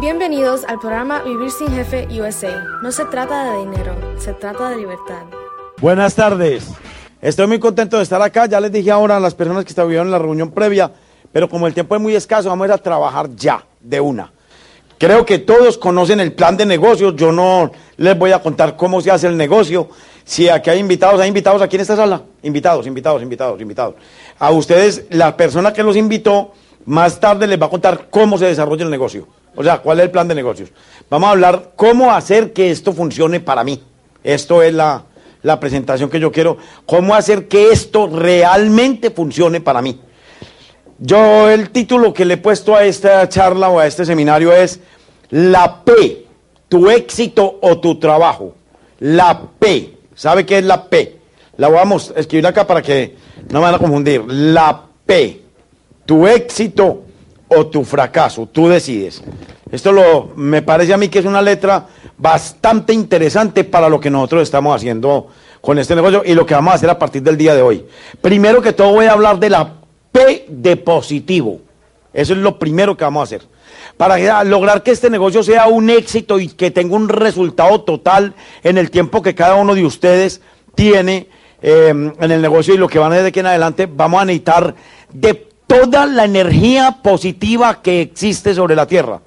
Bienvenidos al programa Vivir sin Jefe USA. No se trata de dinero, se trata de libertad. Buenas tardes. Estoy muy contento de estar acá. Ya les dije ahora a las personas que estuvieron en la reunión previa, pero como el tiempo es muy escaso, vamos a ir a trabajar ya, de una. Creo que todos conocen el plan de negocios. Yo no les voy a contar cómo se hace el negocio. Si aquí hay invitados, hay invitados aquí en esta sala. Invitados, invitados, invitados, invitados. A ustedes, la persona que los invitó, más tarde les va a contar cómo se desarrolla el negocio. O sea, cuál es el plan de negocios. Vamos a hablar cómo hacer que esto funcione para mí. Esto es la, la presentación que yo quiero. Cómo hacer que esto realmente funcione para mí. Yo el título que le he puesto a esta charla o a este seminario es La P, tu éxito o tu trabajo. La P. ¿Sabe qué es la P? La vamos a escribir acá para que no me van a confundir. La P, tu éxito o tu fracaso, tú decides. Esto lo, me parece a mí que es una letra bastante interesante para lo que nosotros estamos haciendo con este negocio y lo que vamos a hacer a partir del día de hoy. Primero que todo voy a hablar de la P de positivo. Eso es lo primero que vamos a hacer. Para lograr que este negocio sea un éxito y que tenga un resultado total en el tiempo que cada uno de ustedes tiene eh, en el negocio y lo que van a hacer de aquí en adelante, vamos a necesitar de toda la energía positiva que existe sobre la tierra.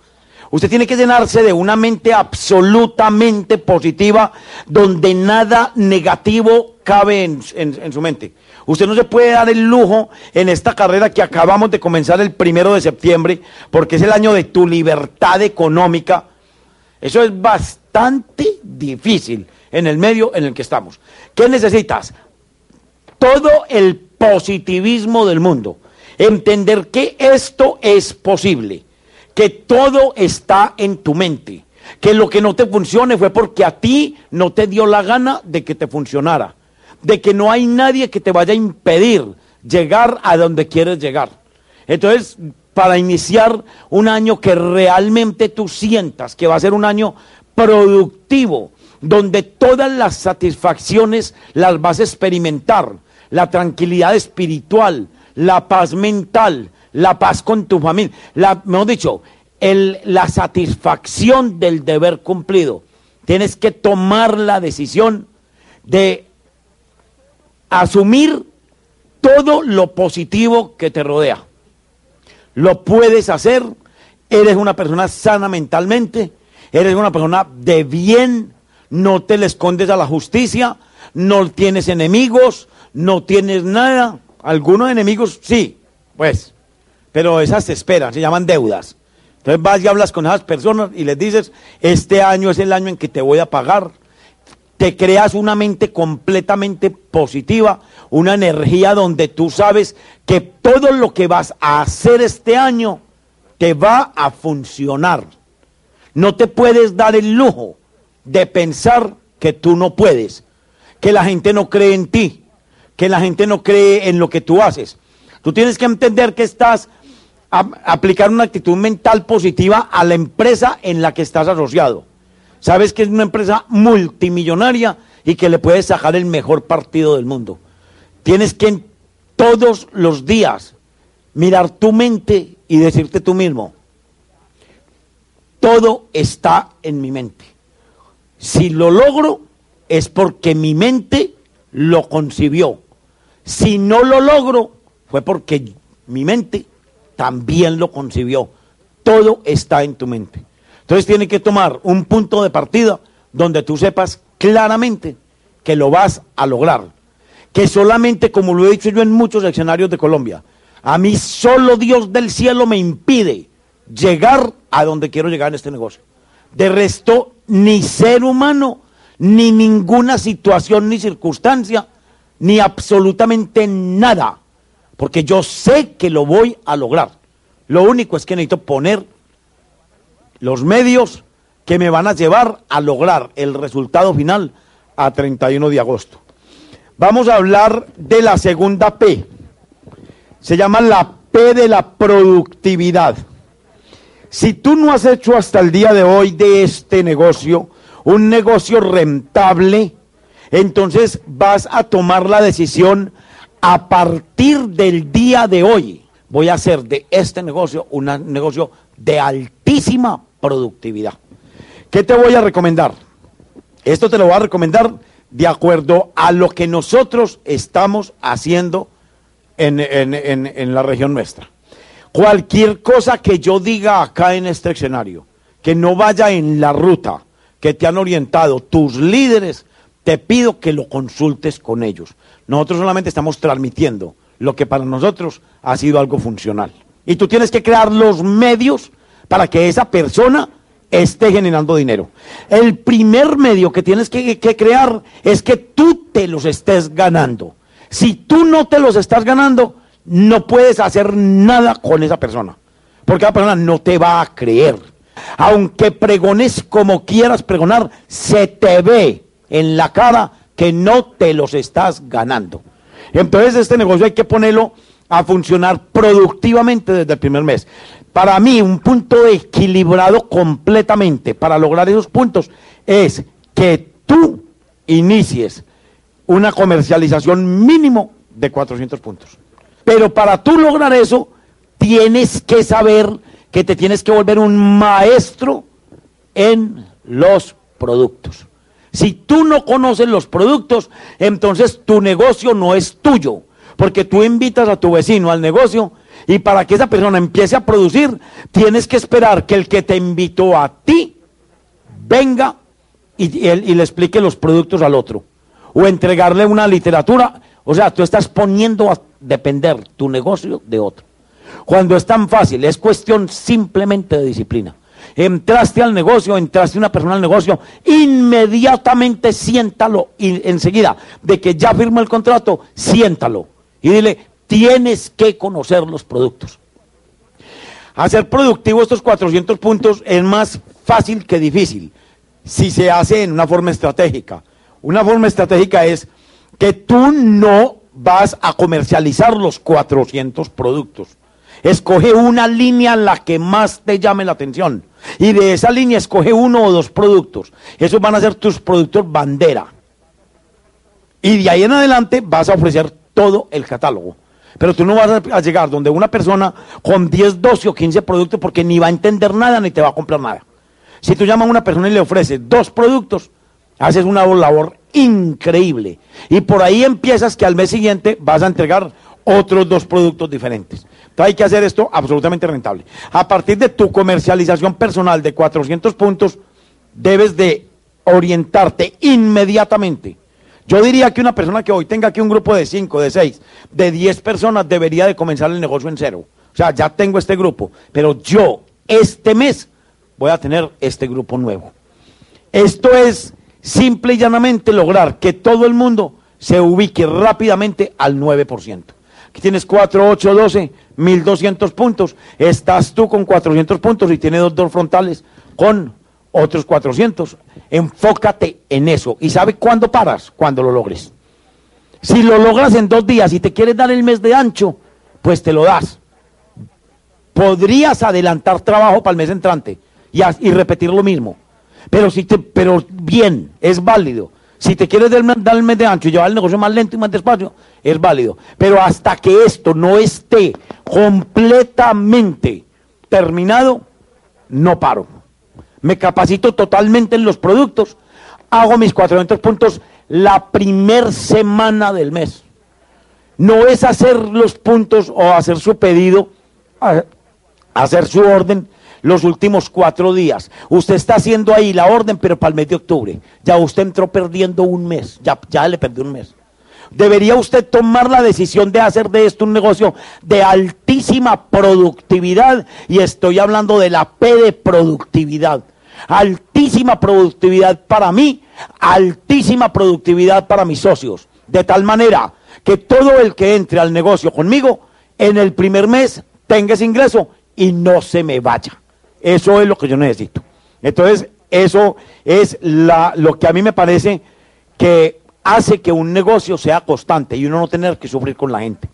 Usted tiene que llenarse de una mente absolutamente positiva donde nada negativo cabe en, su mente. Usted no se puede dar el lujo en esta carrera que acabamos de comenzar el primero de septiembre, porque es el año de tu libertad económica. Eso es bastante difícil en el medio en el que estamos. ¿Qué necesitas? Todo el positivismo del mundo entender que esto es posible, que todo está en tu mente, que lo que no te funcione fue porque a ti no te dio la gana de que te funcionara, de que no hay nadie que te vaya a impedir llegar a donde quieres llegar. Entonces, para iniciar un año que realmente tú sientas que va a ser un año productivo, donde todas las satisfacciones las vas a experimentar, la tranquilidad espiritual, la paz mental, la paz con tu familia, la, mejor dicho, el, la satisfacción del deber cumplido. Tienes que tomar la decisión de asumir todo lo positivo que te rodea. Lo puedes hacer, eres una persona sana mentalmente, eres una persona de bien, no te le escondes a la justicia, no tienes enemigos, no tienes nada, algunos enemigos sí, pues, pero esas se esperan, se llaman deudas. Entonces vas y hablas con esas personas y les dices, este año es el año en que te voy a pagar. Te creas una mente completamente positiva, una energía donde tú sabes que todo lo que vas a hacer este año te va a funcionar. No te puedes dar el lujo de pensar que tú no puedes, que la gente no cree en ti, que la gente no cree en lo que tú haces. Tú tienes que entender que estás a aplicar una actitud mental positiva a la empresa en la que estás asociado. Sabes que es una empresa multimillonaria y que le puedes sacar el mejor partido del mundo. Tienes que todos los días mirar tu mente y decirte tú mismo, todo está en mi mente. Si lo logro es porque mi mente lo concibió. Si no lo logro, fue porque mi mente también lo concibió. Todo está en tu mente. Entonces tiene que tomar un punto de partida donde tú sepas claramente que lo vas a lograr. Que solamente, como lo he dicho yo en muchos escenarios de Colombia, a mí solo Dios del cielo me impide llegar a donde quiero llegar en este negocio. De resto, ni ser humano, ni ninguna situación ni circunstancia ni absolutamente nada, porque yo sé que lo voy a lograr. Lo único es que necesito poner los medios que me van a llevar a lograr el resultado final a 31 de agosto. Vamos a hablar de la segunda P. Se llama la P de la productividad. Si tú no has hecho hasta el día de hoy de este negocio un negocio rentable, entonces vas a tomar la decisión a partir del día de hoy. Voy a hacer de este negocio un negocio de altísima productividad. ¿Qué te voy a recomendar? Esto te lo voy a recomendar de acuerdo a lo que nosotros estamos haciendo en, en la región nuestra. Cualquier cosa que yo diga acá en este escenario, que no vaya en la ruta que te han orientado tus líderes, te pido que lo consultes con ellos. Nosotros solamente estamos transmitiendo lo que para nosotros ha sido algo funcional. Y tú tienes que crear los medios para que esa persona esté generando dinero. El primer medio que tienes que, crear es que tú te los estés ganando. Si tú no te los estás ganando, no puedes hacer nada con esa persona. Porque la persona no te va a creer. Aunque pregones como quieras pregonar, se te ve en la cara que no te los estás ganando. Entonces este negocio hay que ponerlo a funcionar productivamente desde el primer mes. Para mí un punto equilibrado completamente para lograr esos puntos es que tú inicies una comercialización mínimo de 400 puntos. Pero para tú lograr eso, tienes que saber que te tienes que volver un maestro en los productos. Si tú no conoces los productos, entonces tu negocio no es tuyo, porque tú invitas a tu vecino al negocio y para que esa persona empiece a producir, tienes que esperar que el que te invitó a ti venga y, le explique los productos al otro. O entregarle una literatura. O sea, tú estás poniendo a depender tu negocio de otro. Cuando es tan fácil, es cuestión simplemente de disciplina. Entraste al negocio, entraste una persona al negocio, inmediatamente siéntalo y enseguida de que ya firmó el contrato, siéntalo y dile, tienes que conocer los productos. Hacer productivo estos 400 puntos es más fácil que difícil si se hace en una forma estratégica. Una forma estratégica es que tú no vas a comercializar los 400 productos. Escoge una línea la que más te llame la atención. Y de esa línea escoge uno o dos productos. Esos van a ser tus productos bandera. Y de ahí en adelante vas a ofrecer todo el catálogo. Pero tú no vas a llegar donde una persona con 10, 12 o 15 productos porque ni va a entender nada ni te va a comprar nada. Si tú llamas a una persona y le ofreces dos productos, haces una labor increíble. Y por ahí empiezas que al mes siguiente vas a entregar otros dos productos diferentes. Hay que hacer esto absolutamente rentable. A partir de tu comercialización personal de 400 puntos, debes de orientarte inmediatamente. Yo diría que una persona que hoy tenga aquí un grupo de 5, de 6, de 10 personas debería de comenzar el negocio en cero. O sea, ya tengo este grupo, pero yo este mes voy a tener este grupo nuevo. Esto es simple y llanamente lograr que todo el mundo se ubique rápidamente al 9%. Aquí tienes 4, 8, 12, 1200 puntos. Estás tú con 400 puntos y tienes dos, dos frontales con otros 400. Enfócate en eso. ¿Y sabe cuándo paras? Cuando lo logres. Si lo logras en dos días y te quieres dar el mes de ancho, pues te lo das. Podrías adelantar trabajo para el mes entrante y, y repetir lo mismo. Pero, si te, pero bien, es válido. Si te quieres dar el mes de ancho y llevar el negocio más lento y más despacio, es válido. Pero hasta que esto no esté completamente terminado, no paro. Me capacito totalmente en los productos. Hago mis 400 puntos la primer semana del mes. No es hacer los puntos o hacer su pedido, hacer su orden los últimos cuatro días. Usted está haciendo ahí la orden, pero para el mes de octubre. Ya usted entró perdiendo un mes, ya, ya le perdió un mes. Debería usted tomar la decisión de hacer de esto un negocio de altísima productividad y estoy hablando de la P de productividad. Altísima productividad para mí, altísima productividad para mis socios. De tal manera que todo el que entre al negocio conmigo en el primer mes tenga ese ingreso y no se me vaya. Eso es lo que yo necesito. Entonces, eso es lo que a mí me parece que hace que un negocio sea constante y uno no tener que sufrir con la gente.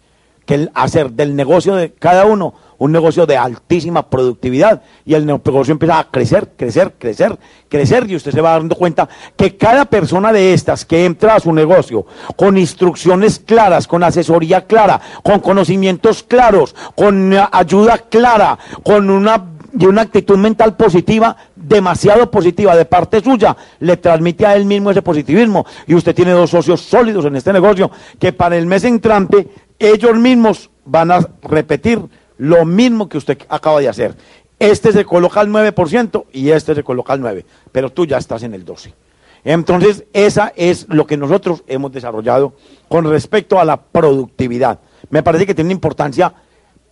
Que el hacer del negocio de cada uno un negocio de altísima productividad y el negocio empieza a crecer, crecer, crecer, crecer y usted se va dando cuenta que cada persona de estas que entra a su negocio con instrucciones claras, con asesoría clara, con conocimientos claros, con ayuda clara, con una y una actitud mental positiva, demasiado positiva de parte suya, le transmite a él mismo ese positivismo. Y usted tiene dos socios sólidos en este negocio que para el mes entrante ellos mismos van a repetir lo mismo que usted acaba de hacer. Este se coloca al 9% y este se coloca al 9%, pero tú ya estás en el 12%. Entonces, esa es lo que nosotros hemos desarrollado con respecto a la productividad. Me parece que tiene una importancia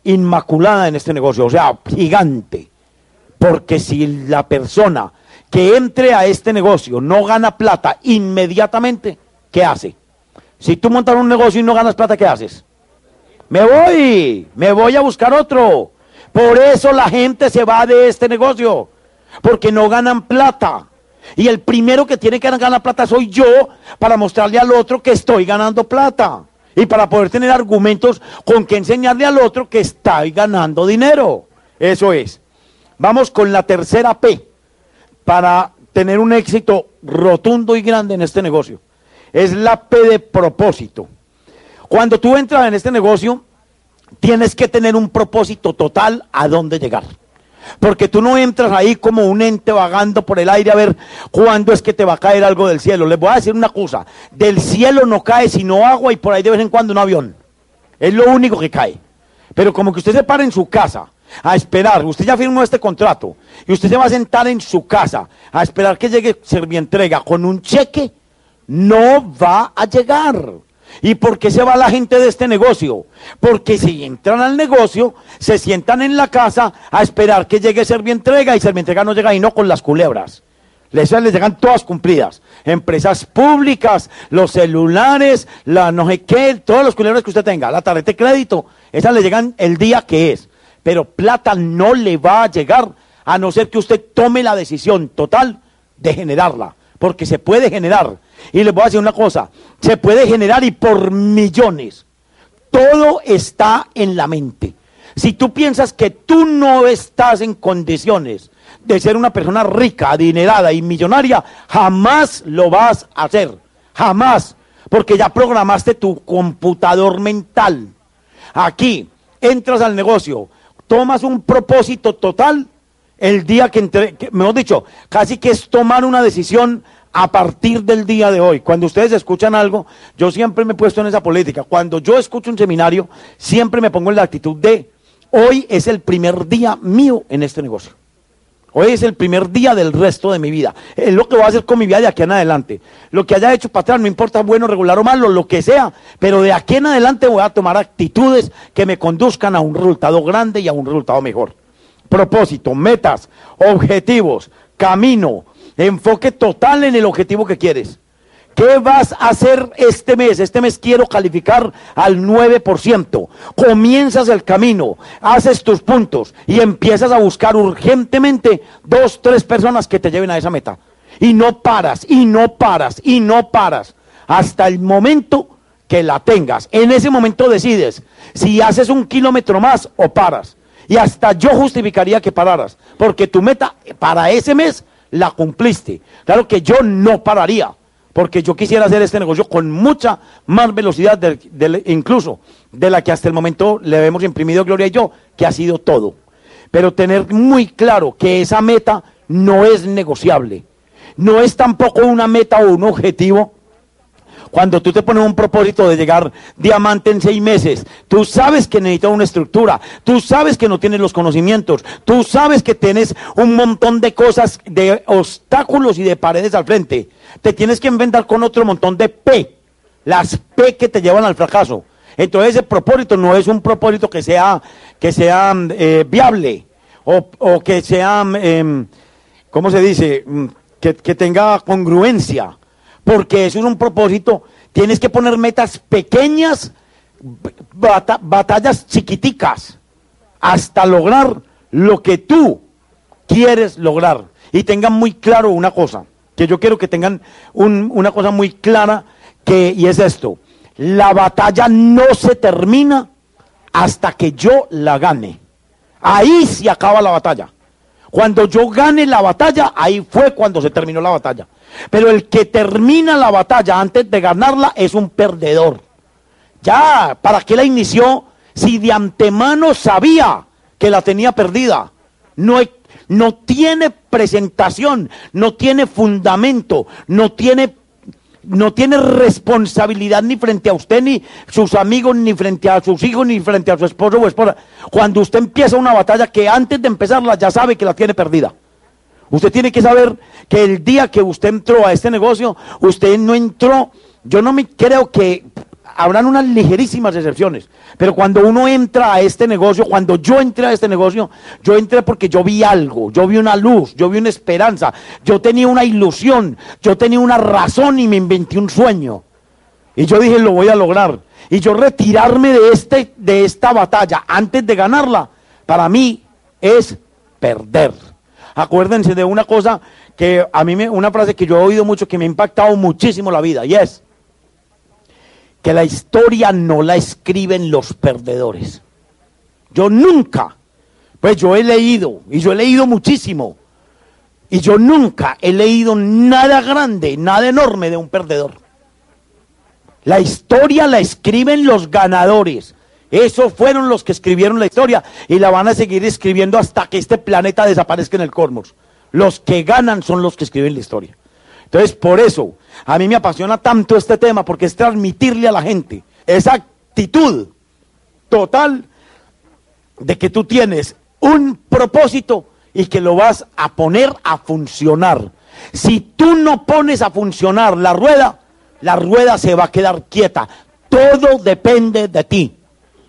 inmaculada en este negocio, o sea, gigante. Porque si la persona que entre a este negocio no gana plata inmediatamente, ¿qué hace? Si tú montas un negocio y no ganas plata, ¿qué haces? Me voy, me voy a buscar otro. Por eso la gente se va de este negocio, porque no ganan plata. Y el primero que tiene que ganar plata soy yo para mostrarle al otro que estoy ganando plata. Y para poder tener argumentos con que enseñarle al otro que estoy ganando dinero. Eso es. Vamos con la tercera P para tener un éxito rotundo y grande en este negocio. Es la P de propósito. Cuando tú entras en este negocio, tienes que tener un propósito total a dónde llegar. Porque tú no entras ahí como un ente vagando por el aire a ver cuándo es que te va a caer algo del cielo. Les voy a decir una cosa, del cielo no cae sino agua y por ahí de vez en cuando un avión. Es lo único que cae. Pero como que usted se para en su casa a esperar, usted ya firmó este contrato y usted se va a sentar en su casa a esperar que llegue Servientrega con un cheque, no va a llegar. ¿Y por qué se va la gente de este negocio? Porque si entran al negocio, se sientan en la casa a esperar que llegue Servientrega y Servientrega no llega y no con las culebras. Les, les llegan todas cumplidas. Empresas públicas, los celulares, la no sé qué, todos los culebras que usted tenga, la tarjeta de crédito, esas le llegan el día que es. Pero plata no le va a llegar a no ser que usted tome la decisión total de generarla. Porque se puede generar y les voy a decir una cosa, se puede generar y por millones. Todo está en la mente. Si tú piensas que tú no estás en condiciones de ser una persona rica, adinerada y millonaria, jamás lo vas a hacer. Jamás. Porque ya programaste tu computador mental. Aquí entras al negocio, tomas un propósito total el día que, entre, que mejor dicho, casi que es tomar una decisión a partir del día de hoy, cuando ustedes escuchan algo, yo siempre me he puesto en esa política. Cuando yo escucho un seminario, siempre me pongo en la actitud de, hoy es el primer día mío en este negocio. Hoy es el primer día del resto de mi vida. Es lo que voy a hacer con mi vida de aquí en adelante. Lo que haya hecho para atrás, no importa bueno, regular o malo, lo que sea. Pero de aquí en adelante voy a tomar actitudes que me conduzcan a un resultado grande y a un resultado mejor. Propósito, metas, objetivos, camino, Enfoque total en el objetivo que quieres. ¿Qué vas a hacer este mes? Este mes quiero calificar al 9%. Comienzas el camino, haces tus puntos y empiezas a buscar urgentemente dos, tres personas que te lleven a esa meta. Y no paras, y no paras, y no paras. Hasta el momento que la tengas. En ese momento decides si haces un kilómetro más o paras. Y hasta yo justificaría que pararas. Porque tu meta para ese mes la cumpliste. Claro que yo no pararía, porque yo quisiera hacer este negocio con mucha más velocidad, incluso de la que hasta el momento le hemos imprimido Gloria y yo, que ha sido todo. Pero tener muy claro que esa meta no es negociable. No es tampoco una meta o un objetivo cuando tú te pones un propósito de llegar diamante en seis meses, tú sabes que necesitas una estructura, tú sabes que no tienes los conocimientos, tú sabes que tienes un montón de cosas, de obstáculos y de paredes al frente. Te tienes que inventar con otro montón de P, las P que te llevan al fracaso. Entonces ese propósito no es un propósito que sea, que sea eh, viable o, que sea, em, ¿cómo se dice? Mm, que tenga congruencia porque eso es un propósito. Tienes que poner metas pequeñas, batallas chiquiticas, hasta lograr lo que tú quieres lograr. Y tengan muy claro una cosa, que yo quiero que tengan una cosa muy clara, que, y es esto, la batalla no se termina hasta que yo la gane. Ahí se acaba la batalla. Cuando yo gane la batalla, ahí fue cuando se terminó la batalla. Pero el que termina la batalla antes de ganarla es un perdedor. Ya, ¿para qué la inició si de antemano sabía que la tenía perdida? no, no tiene presentación, no tiene fundamento, no tiene no tiene responsabilidad ni frente a usted, ni sus amigos, ni frente a sus hijos, ni frente a su esposo o esposa. Cuando usted empieza una batalla que antes de empezarla ya sabe que la tiene perdida. Usted tiene que saber que el día que usted entró a este negocio, usted no entró, yo no me creo que habrán unas ligerísimas excepciones, pero cuando uno entra a este negocio, cuando yo entré a este negocio, yo entré porque yo vi algo, yo vi una luz, yo vi una esperanza, yo tenía una ilusión, yo tenía una razón y me inventé un sueño. Y yo dije, lo voy a lograr. Y yo retirarme de, este, de esta batalla antes de ganarla, para mí es perder. Acuérdense de una cosa que a mí me, una frase que yo he oído mucho que me ha impactado muchísimo la vida, y es, que la historia no la escriben los perdedores. Yo nunca, pues yo he leído, y yo he leído muchísimo, y yo nunca he leído nada grande, nada enorme de un perdedor. La historia la escriben los ganadores. Esos fueron los que escribieron la historia y la van a seguir escribiendo hasta que este planeta desaparezca en el cosmos. Los que ganan son los que escriben la historia. Entonces, por eso, a mí me apasiona tanto este tema, porque es transmitirle a la gente esa actitud total de que tú tienes un propósito y que lo vas a poner a funcionar. Si tú no pones a funcionar la rueda, la rueda se va a quedar quieta. Todo depende de ti.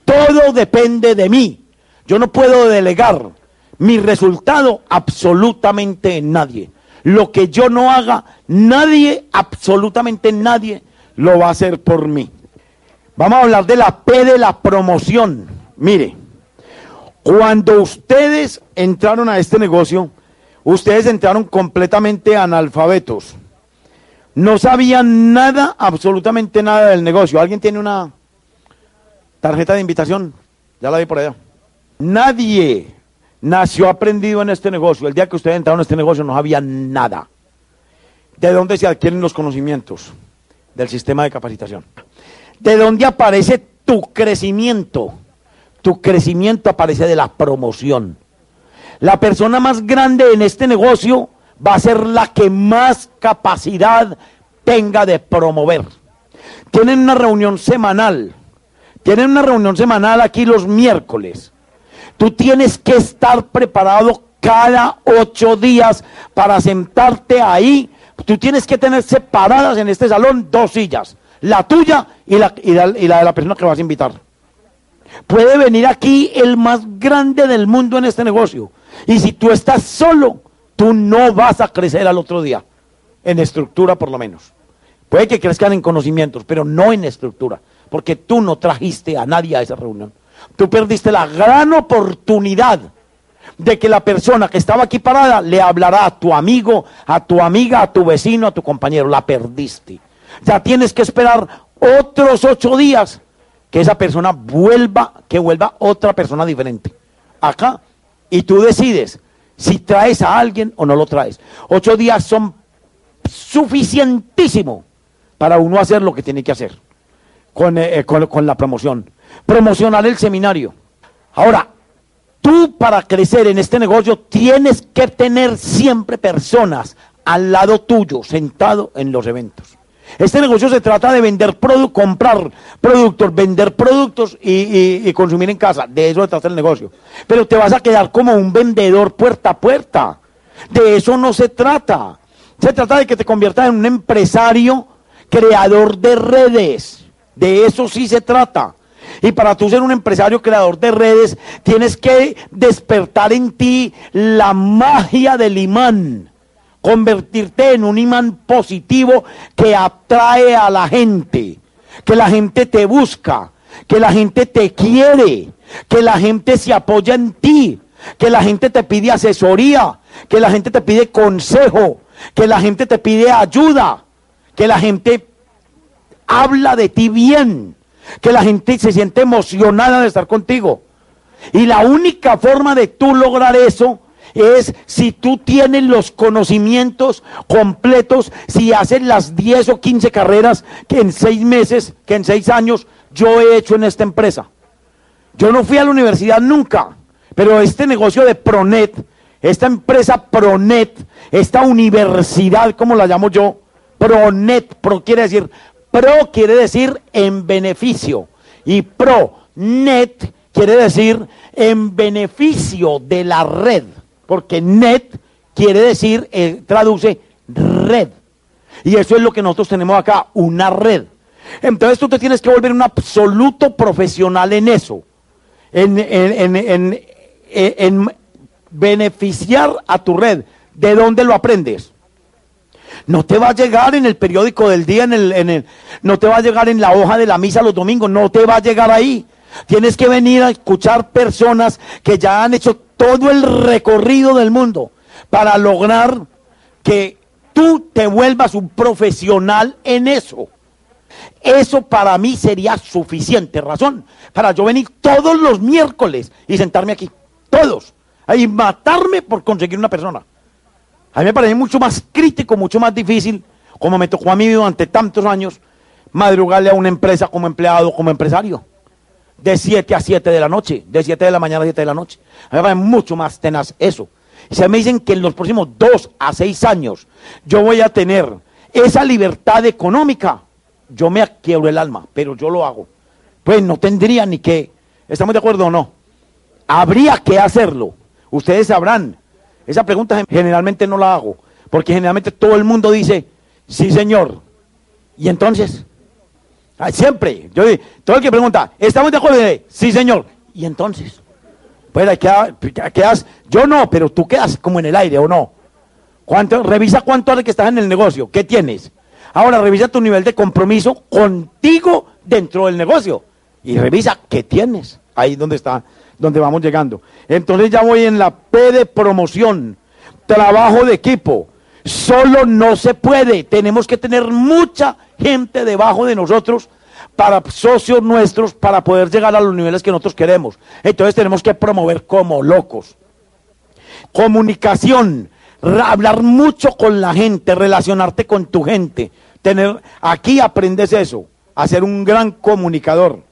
Todo depende de mí. Yo no puedo delegar mi resultado absolutamente en nadie. Lo que yo no haga, nadie, absolutamente nadie, lo va a hacer por mí. Vamos a hablar de la P de la promoción. Mire, cuando ustedes entraron a este negocio, ustedes entraron completamente analfabetos. No sabían nada, absolutamente nada del negocio. ¿Alguien tiene una tarjeta de invitación? Ya la vi por allá. Nadie nació aprendido en este negocio. El día que ustedes entraron en este negocio no había nada. ¿De dónde se adquieren los conocimientos? Del sistema de capacitación. ¿De dónde aparece tu crecimiento? Tu crecimiento aparece de la promoción. La persona más grande en este negocio va a ser la que más capacidad tenga de promover. Tienen una reunión semanal. Tienen una reunión semanal aquí los miércoles Tú tienes que estar preparado cada ocho días para sentarte ahí. Tú tienes que tener separadas en este salón dos sillas, la tuya y la, y la, de la persona que vas a invitar. Puede venir aquí el más grande del mundo en este negocio. Y si tú estás solo, tú no vas a crecer al otro día, en estructura por lo menos. Puede que crezcan en conocimientos, pero no en estructura, porque tú no trajiste a nadie a esa reunión. Tú perdiste la gran oportunidad de que la persona que estaba aquí parada le hablará a tu amigo, a tu amiga, a tu vecino, a tu compañero. La perdiste. Ya tienes que esperar otros ocho días que esa persona vuelva, que vuelva otra persona diferente. Acá. Y tú decides si traes a alguien o no lo traes. Ocho días son suficientísimo para uno hacer lo que tiene que hacer con, eh, con la promoción promocionar el seminario. Ahora, tú para crecer en este negocio tienes que tener siempre personas al lado tuyo, sentado en los eventos. Este negocio se trata de vender productos, comprar productos, vender productos y, y, consumir en casa. De eso se trata el negocio. Pero te vas a quedar como un vendedor puerta a puerta. De eso no se trata. Se trata de que te conviertas en un empresario creador de redes. De eso sí se trata. Y para tú ser un empresario creador de redes, tienes que despertar en ti la magia del imán. Convertirte en un imán positivo que atrae a la gente. Que la gente te busca. Que la gente te quiere. Que la gente se apoya en ti. Que la gente te pide asesoría. Que la gente te pide consejo. Que la gente te pide ayuda. Que la gente habla de ti bien que la gente se siente emocionada de estar contigo. Y la única forma de tú lograr eso es si tú tienes los conocimientos completos, si haces las 10 o 15 carreras que en 6 meses, que en 6 años yo he hecho en esta empresa. Yo no fui a la universidad nunca, pero este negocio de Pronet esta empresa Pronet, esta universidad, como la llamo yo, Pronet, pro quiere decir, pro quiere decir en beneficio y pro net quiere decir en beneficio de la red, porque net quiere decir, eh, traduce red. Y eso es lo que nosotros tenemos acá, una red. Entonces tú te tienes que volver un absoluto profesional en eso, en, en, beneficiar a tu red. ¿De dónde lo aprendes? No te va a llegar en el periódico del día, en el, en el, no te va a llegar en la hoja de la misa los domingos, no te va a llegar ahí. Tienes que venir a escuchar personas que ya han hecho todo el recorrido del mundo para lograr que tú te vuelvas un profesional en eso. Eso para mí sería suficiente razón para yo venir todos los miércoles y sentarme aquí, todos, y matarme por conseguir una persona. A mí me parece mucho más crítico, mucho más difícil, como me tocó a mí durante tantos años, madrugarle a una empresa como empleado, como empresario. De 7 a 7 de la noche, de 7 de la mañana a 7 de la noche. A mí me parece mucho más tenaz eso. Se me dicen que en los próximos 2 a 6 años yo voy a tener esa libertad económica. Yo me quiebro el alma, pero yo lo hago. Pues no tendría ni que. ¿Estamos de acuerdo o no? Habría que hacerlo. Ustedes sabrán esa pregunta generalmente no la hago, porque generalmente todo el mundo dice, sí señor. Y entonces, siempre, yo todo el que pregunta, ¿estamos de acuerdo? Sí señor. Y entonces, pues ahí quedas, yo no, pero tú quedas como en el aire o no. ¿Cuánto, revisa cuánto hace que estás en el negocio, ¿qué tienes? Ahora revisa tu nivel de compromiso contigo dentro del negocio y revisa qué tienes. Ahí donde está donde vamos llegando. Entonces ya voy en la P de promoción, trabajo de equipo. Solo no se puede, tenemos que tener mucha gente debajo de nosotros para socios nuestros para poder llegar a los niveles que nosotros queremos. Entonces tenemos que promover como locos. Comunicación, hablar mucho con la gente, relacionarte con tu gente. Tener, aquí aprendes eso, a ser un gran comunicador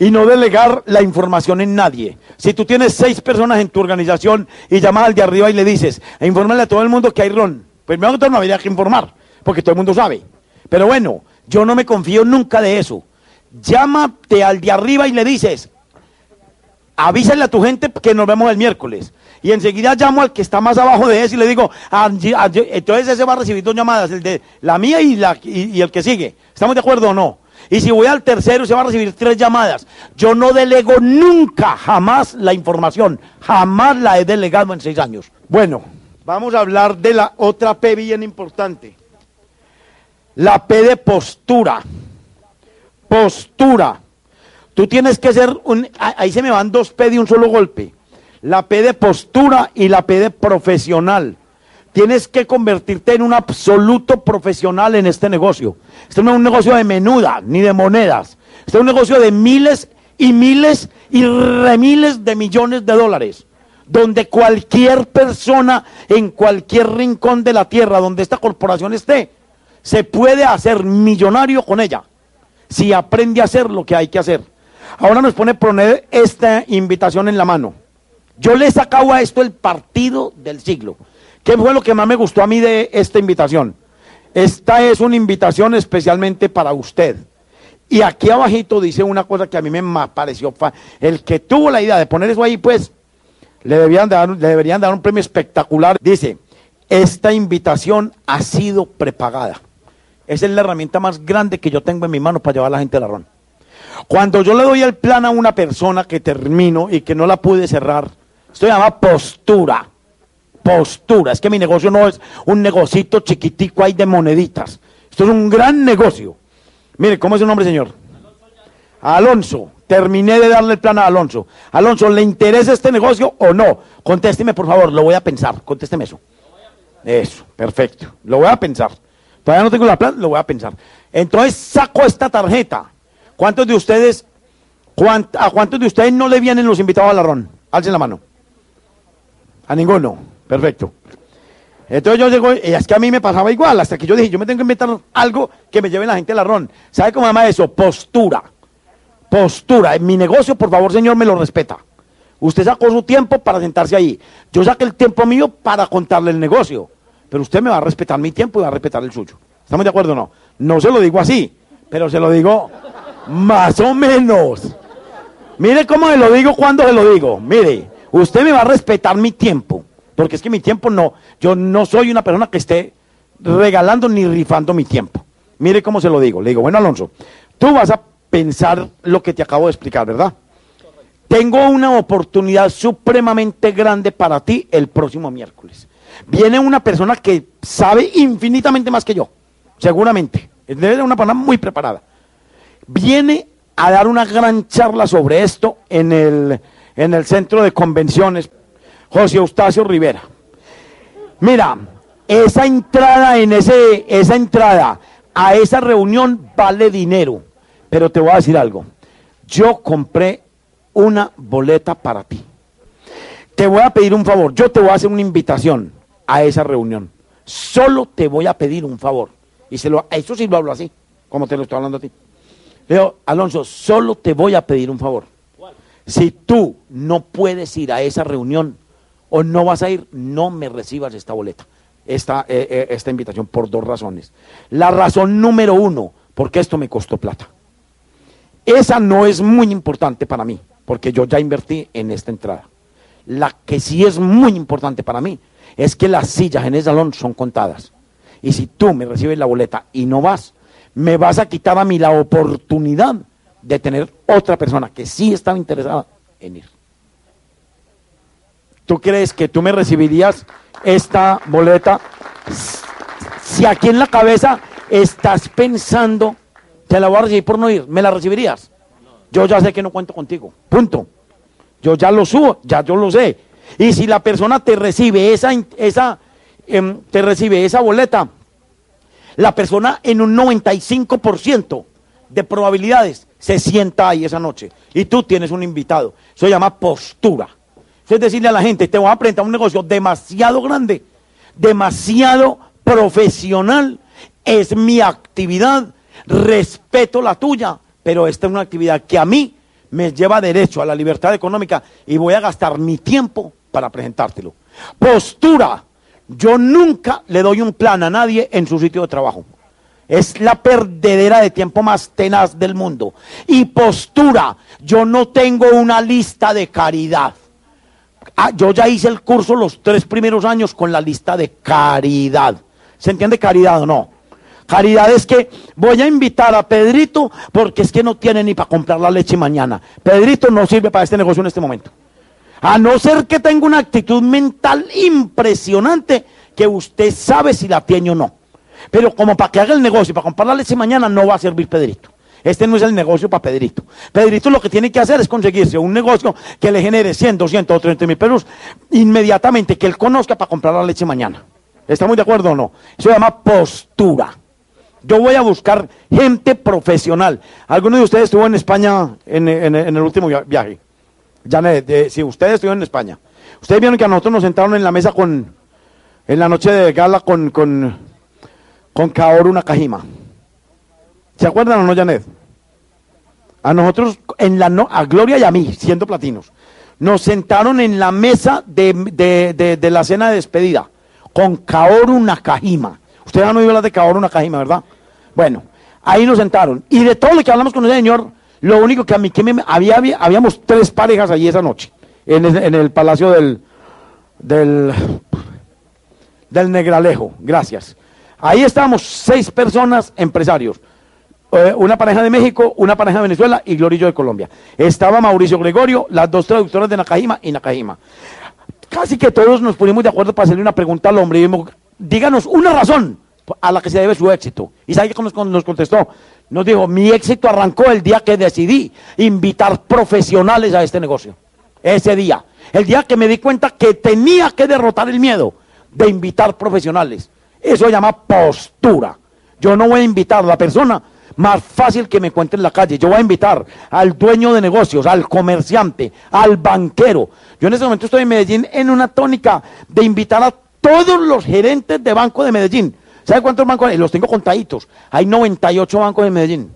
y no delegar la información en nadie. Si tú tienes seis personas en tu organización y llamas al de arriba y le dices, e infórmale a todo el mundo que hay ron, pues me no habría que informar, porque todo el mundo sabe. Pero bueno, yo no me confío nunca de eso. Llámate al de arriba y le dices, avísale a tu gente que nos vemos el miércoles. Y enseguida llamo al que está más abajo de ese y le digo, entonces ese va a recibir dos llamadas, el de la mía y, la, y el que sigue. ¿Estamos de acuerdo o no? Y si voy al tercero, se va a recibir tres llamadas. Yo no delego nunca, jamás la información. Jamás la he delegado en seis años. Bueno, vamos a hablar de la otra P bien importante. La P de postura. Postura. Tú tienes que ser un... Ahí se me van dos P de un solo golpe. La P de postura y la P de profesional. Tienes que convertirte en un absoluto profesional en este negocio. Este no es un negocio de menuda ni de monedas. Este es un negocio de miles y miles y remiles de millones de dólares. Donde cualquier persona en cualquier rincón de la tierra donde esta corporación esté, se puede hacer millonario con ella. Si aprende a hacer lo que hay que hacer. Ahora nos pone poner esta invitación en la mano. Yo le he sacado a esto el partido del siglo. ¿Qué fue lo que más me gustó a mí de esta invitación? Esta es una invitación especialmente para usted. Y aquí abajito dice una cosa que a mí me pareció. El que tuvo la idea de poner eso ahí, pues, le, debían dar, le deberían dar un premio espectacular. Dice, esta invitación ha sido prepagada. Esa es la herramienta más grande que yo tengo en mi mano para llevar a la gente a la ron. Cuando yo le doy el plan a una persona que termino y que no la pude cerrar, esto se llama postura postura. Es que mi negocio no es un negocito chiquitico ahí de moneditas. Esto es un gran negocio. Mire, ¿cómo es su nombre, señor? Alonso. Terminé de darle el plan a Alonso. Alonso, ¿le interesa este negocio o no? Contésteme, por favor, lo voy a pensar. Contésteme eso. Eso, perfecto. Lo voy a pensar. Todavía no tengo la plan, lo voy a pensar. Entonces saco esta tarjeta. ¿Cuántos de ustedes, a cuántos de ustedes no le vienen los invitados a la RON? Alcen la mano. A ninguno. Perfecto. Entonces yo llego, y es que a mí me pasaba igual, hasta que yo dije, yo me tengo que inventar algo que me lleve la gente al ron. ¿Sabe cómo se llama eso? Postura. Postura. En mi negocio, por favor, señor, me lo respeta. Usted sacó su tiempo para sentarse ahí. Yo saqué el tiempo mío para contarle el negocio. Pero usted me va a respetar mi tiempo y va a respetar el suyo. ¿Estamos de acuerdo o no? No se lo digo así, pero se lo digo más o menos. Mire cómo se lo digo cuando se lo digo. Mire, usted me va a respetar mi tiempo. Porque es que mi tiempo no, yo no soy una persona que esté regalando ni rifando mi tiempo. Mire cómo se lo digo. Le digo, bueno, Alonso, tú vas a pensar lo que te acabo de explicar, ¿verdad? Tengo una oportunidad supremamente grande para ti el próximo miércoles. Viene una persona que sabe infinitamente más que yo, seguramente. Debe ser una persona muy preparada. Viene a dar una gran charla sobre esto en el, en el centro de convenciones, José Eustacio Rivera. Mira, esa entrada en ese, esa entrada a esa reunión vale dinero. Pero te voy a decir algo. Yo compré una boleta para ti. Te voy a pedir un favor, yo te voy a hacer una invitación a esa reunión. Solo te voy a pedir un favor. Y se lo, eso sí lo hablo así, como te lo estoy hablando a ti. Leo, Alonso, solo te voy a pedir un favor. Si tú no puedes ir a esa reunión o no vas a ir, no me recibas esta boleta, esta, eh, eh, esta invitación, por dos razones. La razón número uno, porque esto me costó plata. Esa no es muy importante para mí porque yo ya invertí en esta entrada. La que sí es muy importante para mí es que las sillas en el salón son contadas. Y si tú me recibes la boleta y no vas, me vas a quitar a mí la oportunidad de tener otra persona que sí estaba interesada en ir. ¿Tú crees que tú me recibirías esta boleta? Si aquí en la cabeza estás pensando, te la voy a recibir por no ir, ¿me la recibirías? yo ya sé que no cuento contigo. Punto. Yo ya lo subo, ya yo lo sé. Y si la persona te recibe esa, esa, em, te recibe esa boleta, la persona en un 95% de probabilidades se sienta ahí esa noche. Y tú tienes un invitado. Eso se llama postura. Es decirle a la gente, te voy a presentar un negocio demasiado grande, demasiado profesional. Es mi actividad, respeto la tuya pero esta es una actividad que a mí me lleva derecho a la libertad económica y voy a gastar mi tiempo para presentártelo. Postura. Yo nunca le doy un plan a nadie en su sitio de trabajo. Es la perdedera de tiempo más tenaz del mundo. Y postura. Yo no tengo una lista de caridad. Ah, yo ya hice el curso los tres primeros años con la lista de caridad. ¿Se entiende caridad o no? Caridad es que voy a invitar a Pedrito porque es que no tiene ni para comprar la leche mañana. Pedrito no sirve para este negocio en este momento. A no ser que tenga una actitud mental impresionante que usted sabe si la tiene o no. Pero como para que haga el negocio, para comprar la leche mañana, no va a servir Pedrito. Este no es el negocio para Pedrito. Pedrito lo que tiene que hacer es conseguirse un negocio que le genere 100, 200 o 30 mil pesos inmediatamente, que él conozca para comprar la leche mañana. ¿Está muy de acuerdo o no? Eso se llama postura. Yo voy a buscar gente profesional. ¿Alguno de ustedes estuvo en España en, el último viaje? Ya si ustedes estuvieron en España. Ustedes vieron que a nosotros nos sentaron en la mesa con, en la noche de gala con, con, con Kaoru Nakajima. ¿Se acuerdan o no, Janet? A nosotros, en la no, a Gloria y a mí, siendo platinos, nos sentaron en la mesa de, de, de la cena de despedida con Kaoru Nakajima. Ustedes han oído hablar de Kaoru Nakajima, ¿verdad? Bueno, ahí nos sentaron. Y de todo lo que hablamos con el señor, lo único que a mí que me, había, habíamos tres parejas allí esa noche, en el, palacio del, del, del Negralejo. Gracias. Ahí estábamos seis personas, empresarios. Eh, una pareja de México, una pareja de Venezuela y Glorillo de Colombia. Estaba Mauricio Gregorio, las dos traductoras de Nakajima y Nakajima. Casi que todos nos pusimos de acuerdo para hacerle una pregunta al hombre y dijimos, díganos una razón a la que se debe su éxito. ¿Y sabe cómo nos contestó? Nos dijo, mi éxito arrancó el día que decidí invitar profesionales a este negocio. Ese día. El día que me di cuenta que tenía que derrotar el miedo de invitar profesionales. Eso se llama postura. Yo no voy a invitar a la persona más fácil que me encuentre en la calle. Yo voy a invitar al dueño de negocios, al comerciante, al banquero. Yo en este momento estoy en Medellín en una tónica de invitar a todos los gerentes de banco de Medellín. ¿Sabe cuántos bancos hay? Los tengo contaditos. Hay 98 bancos de Medellín.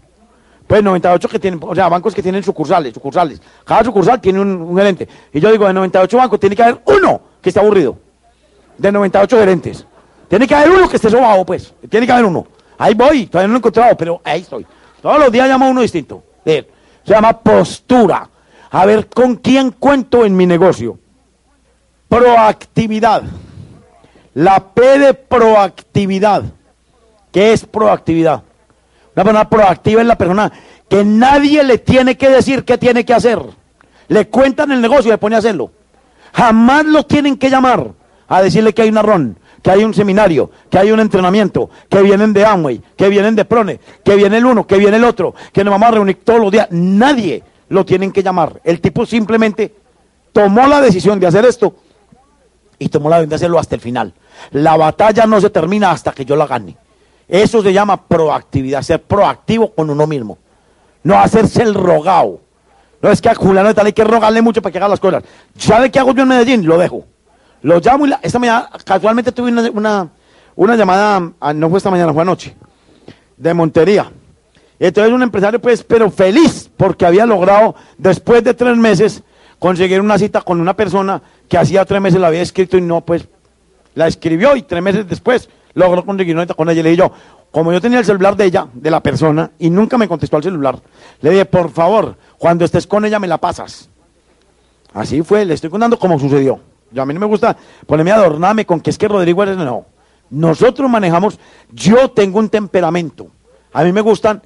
Pues 98 que tienen, o sea, bancos que tienen sucursales, sucursales. Cada sucursal tiene un, un gerente. Y yo digo, de 98 bancos tiene que haber uno que esté aburrido. De 98 gerentes. Tiene que haber uno que esté sobado, pues. Tiene que haber uno. Ahí voy, todavía no lo he encontrado, pero ahí estoy. Todos los días llamo a uno distinto. Se llama postura. A ver con quién cuento en mi negocio. Proactividad. La P de proactividad. ¿Qué es proactividad? Una persona proactiva es la persona que nadie le tiene que decir qué tiene que hacer. Le cuentan el negocio y le pone a hacerlo. Jamás lo tienen que llamar a decirle que hay un arrón, que hay un seminario, que hay un entrenamiento, que vienen de Amway, que vienen de Prone, que viene el uno, que viene el otro, que nos vamos a reunir todos los días. Nadie lo tienen que llamar. El tipo simplemente tomó la decisión de hacer esto y tomó la decisión de hacerlo hasta el final. La batalla no se termina hasta que yo la gane. Eso se llama proactividad, ser proactivo con uno mismo. No hacerse el rogado. No es que a Juliano de tal hay que rogarle mucho para que haga las cosas. ¿Sabe qué hago yo en Medellín? Lo dejo. Lo llamo y la, esta mañana, casualmente tuve una, una, una llamada, ah, no fue esta mañana, fue anoche, de Montería. Entonces un empresario, pues, pero feliz, porque había logrado, después de tres meses, conseguir una cita con una persona que hacía tres meses la había escrito y no, pues, la escribió y tres meses después logró conseguir una cita con ella. Le dije yo, como yo tenía el celular de ella, de la persona, y nunca me contestó al celular, le dije, por favor, cuando estés con ella me la pasas. Así fue, le estoy contando cómo sucedió. Yo a mí no me gusta ponerme a adornarme con que es que Rodrigo eres no. Nosotros manejamos, yo tengo un temperamento. A mí me gustan,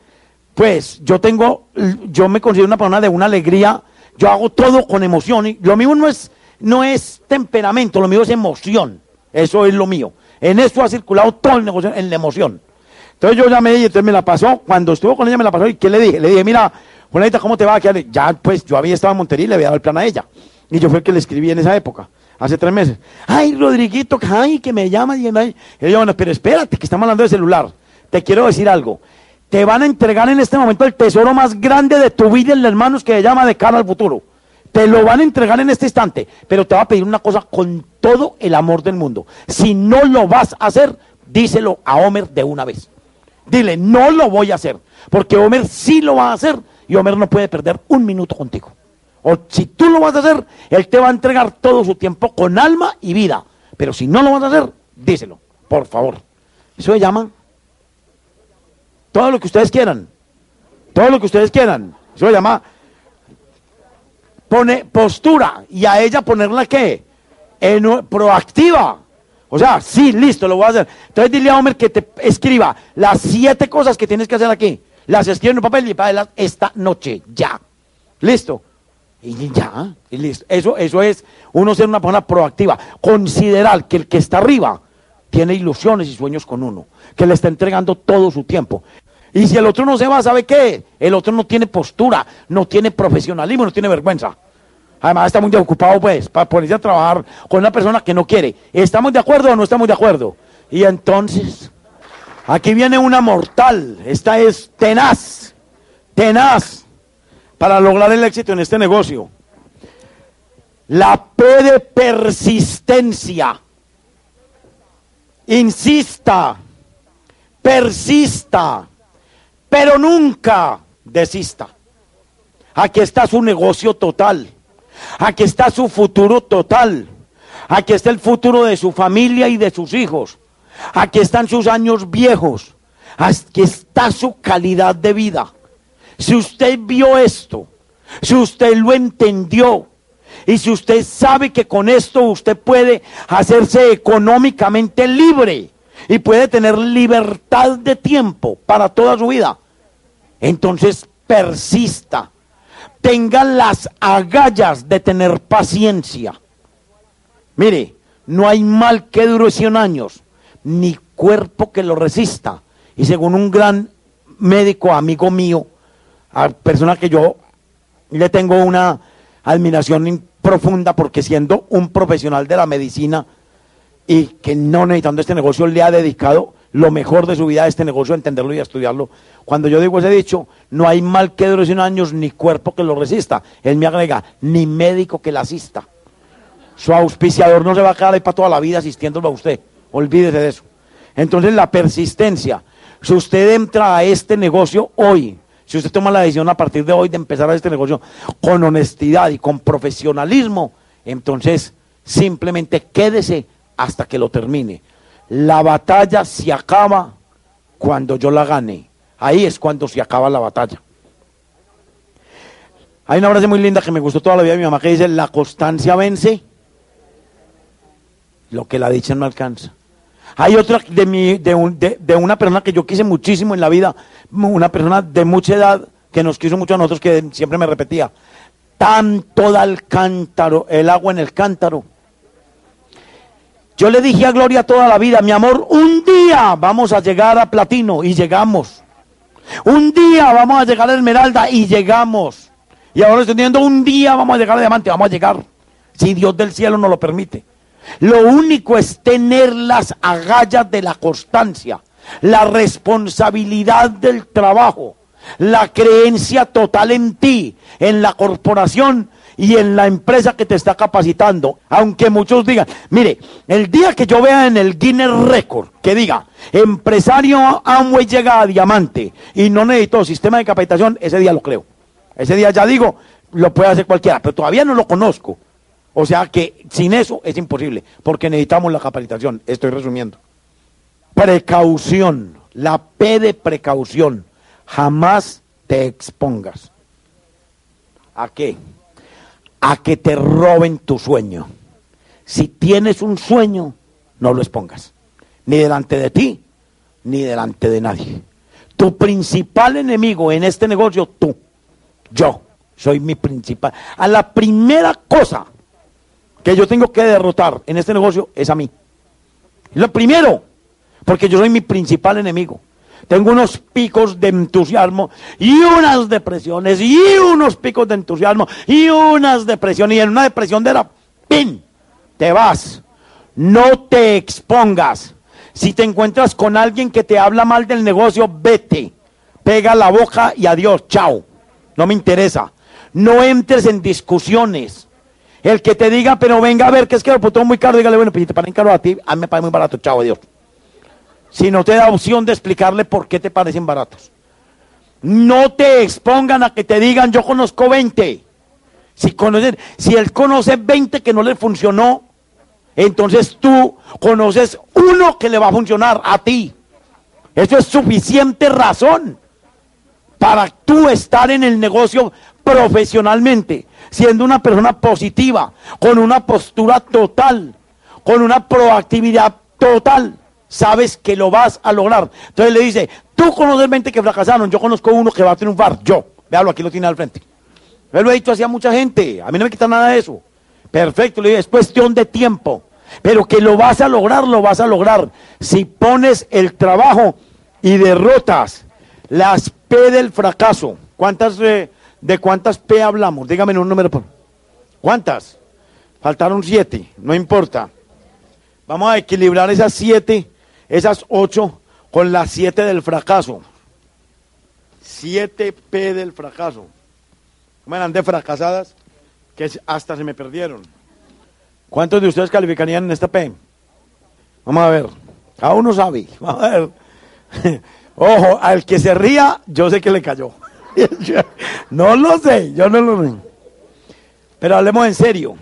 pues yo tengo, yo me considero una persona de una alegría, yo hago todo con emoción. Y lo mío no es, no es temperamento, lo mío es emoción. Eso es lo mío. En eso ha circulado todo el negocio, en la emoción. Entonces yo llamé y entonces me la pasó. Cuando estuvo con ella me la pasó. ¿Y qué le dije? Le dije, mira, Juanita, ¿cómo te va? Ya, pues yo había estado en Montería y le había dado el plan a ella. Y yo fue el que le escribí en esa época hace tres meses. Ay, Rodriguito, ay, que me llama. Y, yo, bueno, pero espérate, que estamos hablando de celular. Te quiero decir algo. Te van a entregar en este momento el tesoro más grande de tu vida en las manos que se llama de cara al futuro. Te lo van a entregar en este instante, pero te va a pedir una cosa con todo el amor del mundo. Si no lo vas a hacer, díselo a Homer de una vez. Dile, no lo voy a hacer, porque Homer sí lo va a hacer y Homer no puede perder un minuto contigo. O si tú lo vas a hacer, Él te va a entregar todo su tiempo con alma y vida. Pero si no lo vas a hacer, díselo, por favor. Eso se llama todo lo que ustedes quieran. Todo lo que ustedes quieran. Eso se llama pone postura y a ella ponerla qué? En, proactiva. O sea, sí, listo, lo voy a hacer. Entonces dile a Homer que te escriba las siete cosas que tienes que hacer aquí. Las escribe en un papel y para esta noche, ya. Listo. Y ya, y listo. Eso, eso es uno ser una persona proactiva. Considerar que el que está arriba tiene ilusiones y sueños con uno, que le está entregando todo su tiempo. Y si el otro no se va, ¿sabe qué? El otro no tiene postura, no tiene profesionalismo, no tiene vergüenza. Además está muy ocupado pues para ponerse a trabajar con una persona que no quiere. ¿Estamos de acuerdo o no estamos de acuerdo? Y entonces, aquí viene una mortal. Esta es tenaz, tenaz para lograr el éxito en este negocio. La P de persistencia. Insista, persista, pero nunca desista. Aquí está su negocio total. Aquí está su futuro total. Aquí está el futuro de su familia y de sus hijos. Aquí están sus años viejos. Aquí está su calidad de vida. Si usted vio esto, si usted lo entendió, y si usted sabe que con esto usted puede hacerse económicamente libre y puede tener libertad de tiempo para toda su vida, entonces persista. Tenga las agallas de tener paciencia. Mire, no hay mal que dure 100 años, ni cuerpo que lo resista. Y según un gran médico amigo mío, a persona que yo le tengo una admiración profunda porque siendo un profesional de la medicina y que no necesitando este negocio le ha dedicado lo mejor de su vida a este negocio, a entenderlo y a estudiarlo. Cuando yo digo ese dicho, no hay mal que dure 100 años ni cuerpo que lo resista. Él me agrega, ni médico que la asista. Su auspiciador no se va a quedar ahí para toda la vida asistiéndolo a usted. Olvídese de eso. Entonces la persistencia. Si usted entra a este negocio hoy si usted toma la decisión a partir de hoy de empezar este negocio con honestidad y con profesionalismo, entonces simplemente quédese hasta que lo termine. La batalla se acaba cuando yo la gane. Ahí es cuando se acaba la batalla. Hay una frase muy linda que me gustó toda la vida de mi mamá que dice, la constancia vence lo que la dicha no alcanza. Hay otra de, mi, de, de, una persona que yo quise muchísimo en la vida, una persona de mucha edad que nos quiso mucho a nosotros, que siempre me repetía, tanto da el cántaro, el agua en el cántaro. Yo le dije a Gloria toda la vida, mi amor, un día vamos a llegar a platino y llegamos. Un día vamos a llegar a esmeralda y llegamos. Y ahora estoy un día vamos a llegar a diamante, vamos a llegar. Si Dios del cielo nos lo permite. Lo único es tener las agallas de la constancia, la responsabilidad del trabajo, la creencia total en ti, en la corporación y en la empresa que te está capacitando. Aunque muchos digan, mire, el día que yo vea en el Guinness Record que diga, empresario Amway llega a diamante y no necesito sistema de capacitación, ese día lo creo. Ese día ya digo, lo puede hacer cualquiera, pero todavía no lo conozco. O sea que sin eso es imposible, porque necesitamos la capacitación. Estoy resumiendo. Precaución, la P de precaución. Jamás te expongas. ¿A qué? A que te roben tu sueño. Si tienes un sueño, no lo expongas. Ni delante de ti, ni delante de nadie. Tu principal enemigo en este negocio, tú. Yo soy mi principal. A la primera cosa que yo tengo que derrotar en este negocio es a mí. Lo primero, porque yo soy mi principal enemigo. Tengo unos picos de entusiasmo y unas depresiones y unos picos de entusiasmo y unas depresiones. Y en una depresión de la ¡pin! Te vas. No te expongas. Si te encuentras con alguien que te habla mal del negocio, vete. Pega la boca y adiós. Chao. No me interesa. No entres en discusiones. El que te diga, pero venga a ver que es que lo puto muy caro, dígale, bueno, pues si te parecen caro a ti, a mí me parece muy barato, chao, adiós. Si no te da opción de explicarle por qué te parecen baratos. No te expongan a que te digan, yo conozco 20. Si, conocen, si él conoce 20 que no le funcionó, entonces tú conoces uno que le va a funcionar a ti. Eso es suficiente razón para tú estar en el negocio profesionalmente siendo una persona positiva, con una postura total, con una proactividad total, sabes que lo vas a lograr. Entonces le dice, tú conoces 20 que fracasaron, yo conozco uno que va a triunfar, yo. Véalo, aquí lo tiene al frente. Yo lo he dicho así a mucha gente, a mí no me quita nada de eso. Perfecto, le digo, es cuestión de tiempo. Pero que lo vas a lograr, lo vas a lograr. Si pones el trabajo y derrotas las P del fracaso. ¿Cuántas eh, ¿De cuántas P hablamos? Dígame un número. ¿Cuántas? Faltaron siete, no importa. Vamos a equilibrar esas siete, esas ocho, con las siete del fracaso. Siete P del fracaso. ¿Cómo eran de fracasadas? Que hasta se me perdieron. ¿Cuántos de ustedes calificarían en esta P? Vamos a ver. Cada uno sabe. Vamos a ver. Ojo, al que se ría, yo sé que le cayó. No lo sé, yo no lo sé. Pero hablemos en serio.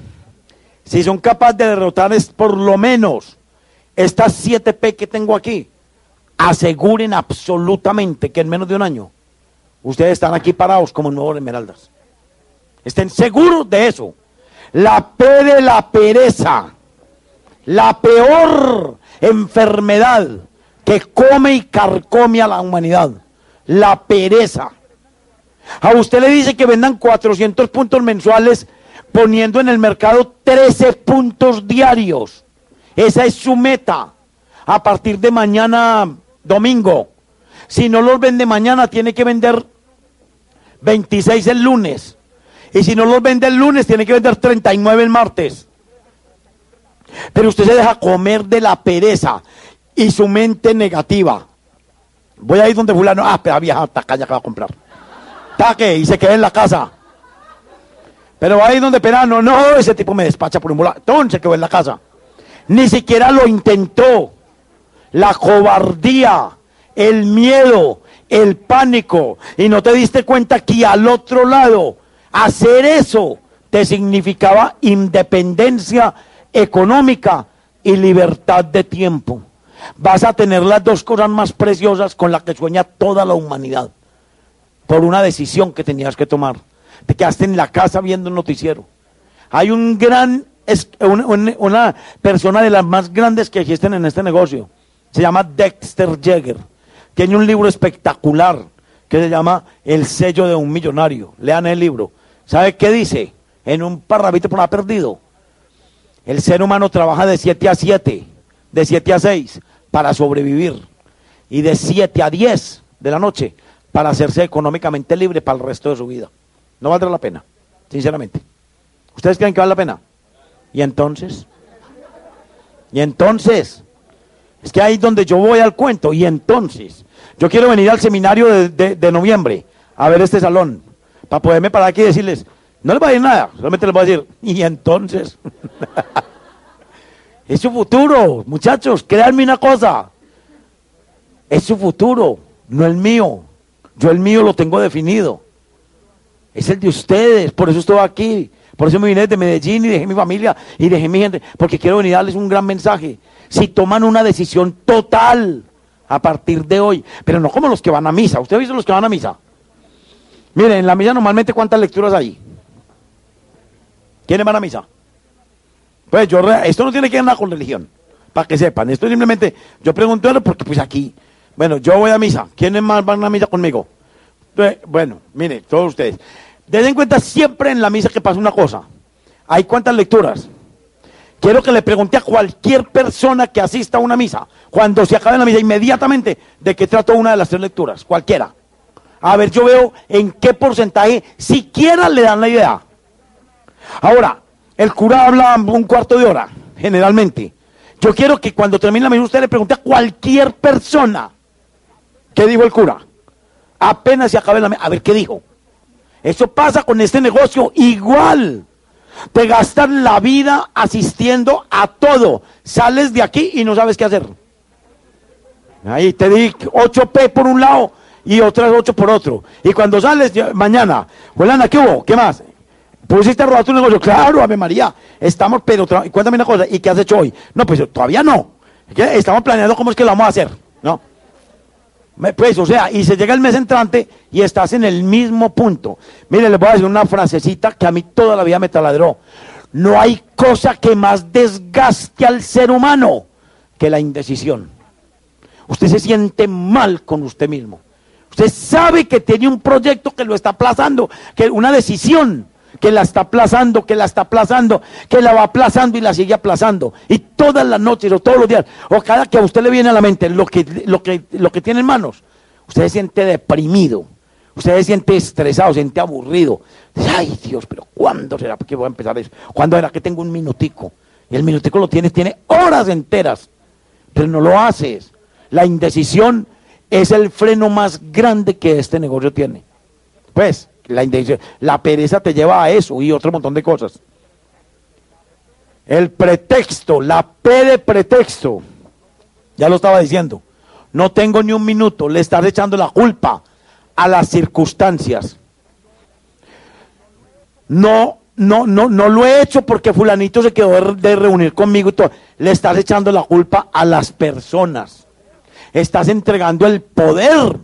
Si son capaces de derrotar es por lo menos estas 7 P que tengo aquí, aseguren absolutamente que en menos de un año ustedes están aquí parados como nuevos esmeraldas. Estén seguros de eso. La P de la pereza, la peor enfermedad que come y carcome a la humanidad, la pereza. A usted le dice que vendan 400 puntos mensuales poniendo en el mercado 13 puntos diarios. Esa es su meta. A partir de mañana domingo. Si no los vende mañana, tiene que vender 26 el lunes. Y si no los vende el lunes, tiene que vender 39 el martes. Pero usted se deja comer de la pereza y su mente negativa. Voy a ir donde fulano, ah, pero vieja tacaña que va a comprar taque y se queda en la casa. Pero ahí donde Perano, no, ese tipo me despacha por un. Entonces se quedó en la casa. Ni siquiera lo intentó. La cobardía, el miedo el pánico. Y no te diste cuenta que al otro lado, hacer eso te significaba independencia económica y libertad de tiempo. Vas a tener las dos cosas más preciosas con las que sueña toda la humanidad. Por una decisión que tenías que tomar. Te quedaste en la casa viendo un noticiero. Hay un gran, una, persona de las más grandes que existen en este negocio. Se llama Dexter Jagger. Tiene un libro espectacular que se llama El sello de un millonario. Lean el libro. ¿Sabe qué dice? En un parrabito por la perdido. El ser humano trabaja de 7 a 7, de 7 a 6 para sobrevivir y de 7 a 10 de la noche para hacerse económicamente libre para el resto de su vida. No valdrá la pena, sinceramente. ¿Ustedes creen que vale la pena? ¿Y entonces? ¿Y entonces? Es que ahí es donde yo voy al cuento. Y entonces, yo quiero venir al seminario de, noviembre a ver este salón, para poderme parar aquí y decirles, no les voy a decir nada, solamente les voy a decir, y entonces. es su futuro, muchachos, créanme una cosa. Es su futuro, no el mío. Yo el mío lo tengo definido. Es el de ustedes, por eso estoy aquí. Por eso me vine de Medellín y dejé mi familia y dejé mi gente, porque quiero venir a darles un gran mensaje. Si toman una decisión total a partir de hoy, pero no como los que van a misa. ¿Usted ha visto los que van a misa? Miren, en la misa normalmente cuántas lecturas hay. ¿Quiénes van a misa? Pues yo, esto no tiene que ver nada con religión, para que sepan. Esto simplemente, yo pregunto porque pues aquí, bueno, yo voy a misa. ¿Quiénes más van a misa conmigo? Bueno, miren, todos ustedes. Den en cuenta siempre en la misa que pasa una cosa. ¿Hay cuántas lecturas? Quiero que le pregunte a cualquier persona que asista a una misa, cuando se acabe la misa, inmediatamente, de qué trató una de las tres lecturas, cualquiera. A ver, yo veo en qué porcentaje siquiera le dan la idea. Ahora, el cura habla un cuarto de hora, generalmente. Yo quiero que cuando termine la misa usted le pregunte a cualquier persona qué dijo el cura. Apenas se acabe la a ver qué dijo. Eso pasa con este negocio igual. Te gastan la vida asistiendo a todo. Sales de aquí y no sabes qué hacer. Ahí te di 8P por un lado y otras 8 por otro. Y cuando sales mañana, Juelana, ¿qué hubo? ¿Qué más? ¿Pusiste a robar tu negocio? Claro, Ave María. Estamos, pero cuéntame una cosa, ¿y qué has hecho hoy? No, pues todavía no. Estamos planeando cómo es que lo vamos a hacer, ¿no? Pues, o sea, y se llega el mes entrante y estás en el mismo punto. Mire, les voy a decir una frasecita que a mí toda la vida me taladró. No hay cosa que más desgaste al ser humano que la indecisión. Usted se siente mal con usted mismo. Usted sabe que tiene un proyecto que lo está aplazando, que una decisión que la está aplazando, que la está aplazando, que la va aplazando y la sigue aplazando. Y todas las noches o todos los días, o cada que a usted le viene a la mente lo que, lo que, lo que tiene en manos, usted se siente deprimido, usted se siente estresado, se siente aburrido. Dice, ay Dios, pero ¿cuándo será que voy a empezar eso? ¿Cuándo era que tengo un minutico? Y el minutico lo tienes, tiene horas enteras, pero no lo haces. La indecisión es el freno más grande que este negocio tiene. Pues, la La pereza te lleva a eso y otro montón de cosas. El pretexto, la P de pretexto, ya lo estaba diciendo. No tengo ni un minuto, le estás echando la culpa a las circunstancias. No, no, no, no lo he hecho porque fulanito se quedó de reunir conmigo todo. Le estás echando la culpa a las personas. Estás entregando el poder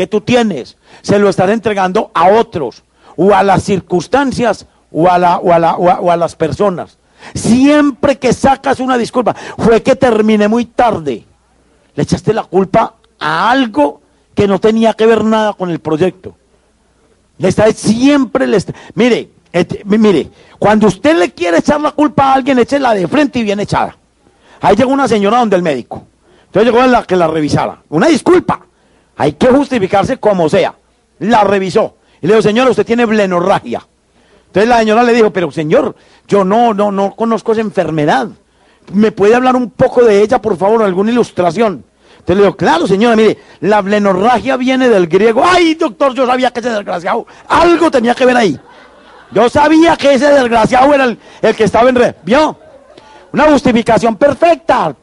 que tú tienes, se lo estás entregando a otros, o a las circunstancias, o a, la, o, a la, o, a, las personas. Siempre que sacas una disculpa, fue que terminé muy tarde. Le echaste la culpa a algo que no tenía que ver nada con el proyecto. Le está, siempre le mire, mire, cuando usted le quiere echar la culpa a alguien, échela de frente y bien echada. Ahí llegó una señora donde el médico. Entonces llegó la que la revisara. Una disculpa. Hay que justificarse como sea. La revisó. Y le dijo, señora, usted tiene blenorragia. Entonces la señora le dijo, pero señor, yo no, no, no conozco esa enfermedad. ¿Me puede hablar un poco de ella, por favor, alguna ilustración? Entonces le digo, claro, señora, mire, la blenorragia viene del griego. Ay, doctor, yo sabía que ese desgraciado, algo tenía que ver ahí. Yo sabía que ese desgraciado era el, el que estaba en red. ¿Vio? Una justificación perfecta.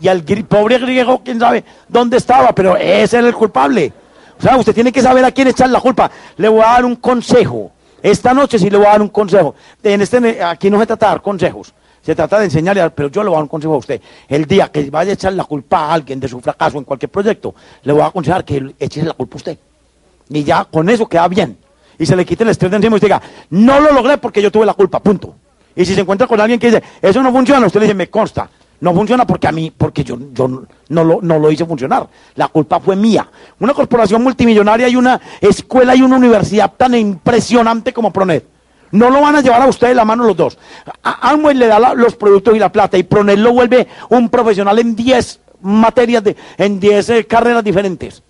Y el pobre griego, quién sabe dónde estaba, pero ese era el culpable. O sea, usted tiene que saber a quién echar la culpa. Le voy a dar un consejo. Esta noche sí le voy a dar un consejo. En este, aquí no se trata de dar consejos. Se trata de enseñarle, pero yo le voy a dar un consejo a usted. El día que vaya a echar la culpa a alguien de su fracaso en cualquier proyecto, le voy a aconsejar que eche la culpa a usted. Y ya con eso queda bien. Y se le quite el estrés de encima y diga, no lo logré porque yo tuve la culpa, punto. Y si se encuentra con alguien que dice, eso no funciona, usted le dice, me consta. No funciona porque a mí, porque yo, yo no, lo, no lo hice funcionar. La culpa fue mía. Una corporación multimillonaria y una escuela y una universidad tan impresionante como Pronet. No lo van a llevar a ustedes la mano los dos. Amway le da los productos y la plata y Pronet lo vuelve un profesional en 10 materias, de, en 10 eh, carreras diferentes.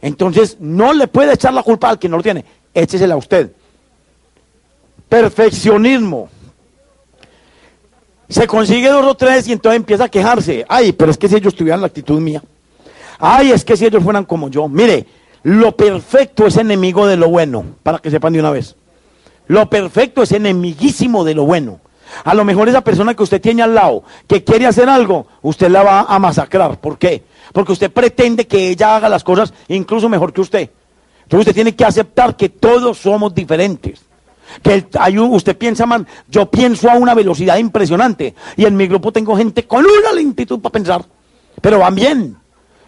Entonces, no le puede echar la culpa al que no lo tiene. Échesela a usted. Perfeccionismo se consigue dos o tres y entonces empieza a quejarse. Ay, pero es que si ellos tuvieran la actitud mía. Ay, es que si ellos fueran como yo. Mire, lo perfecto es enemigo de lo bueno, para que sepan de una vez. Lo perfecto es enemiguísimo de lo bueno. A lo mejor esa persona que usted tiene al lado, que quiere hacer algo, usted la va a masacrar. ¿Por qué? Porque usted pretende que ella haga las cosas incluso mejor que usted. Entonces usted tiene que aceptar que todos somos diferentes. Que hay usted piensa, man, yo pienso a una velocidad impresionante. Y en mi grupo tengo gente con una lentitud para pensar. Pero van bien.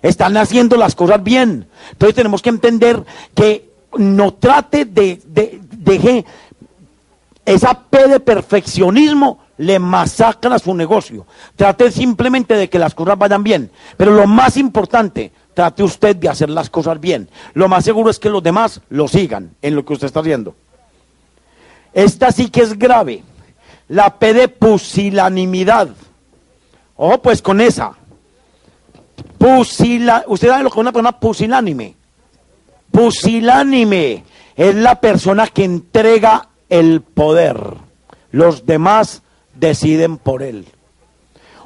Están haciendo las cosas bien. Entonces tenemos que entender que no trate de, de, de esa P de perfeccionismo le masacra su negocio. Trate simplemente de que las cosas vayan bien. Pero lo más importante, trate usted de hacer las cosas bien. Lo más seguro es que los demás lo sigan en lo que usted está haciendo. Esta sí que es grave. La P de pusilanimidad. Ojo pues con esa. Pusila, usted sabe lo que es una persona pusilánime. Pusilánime es la persona que entrega el poder. Los demás deciden por él.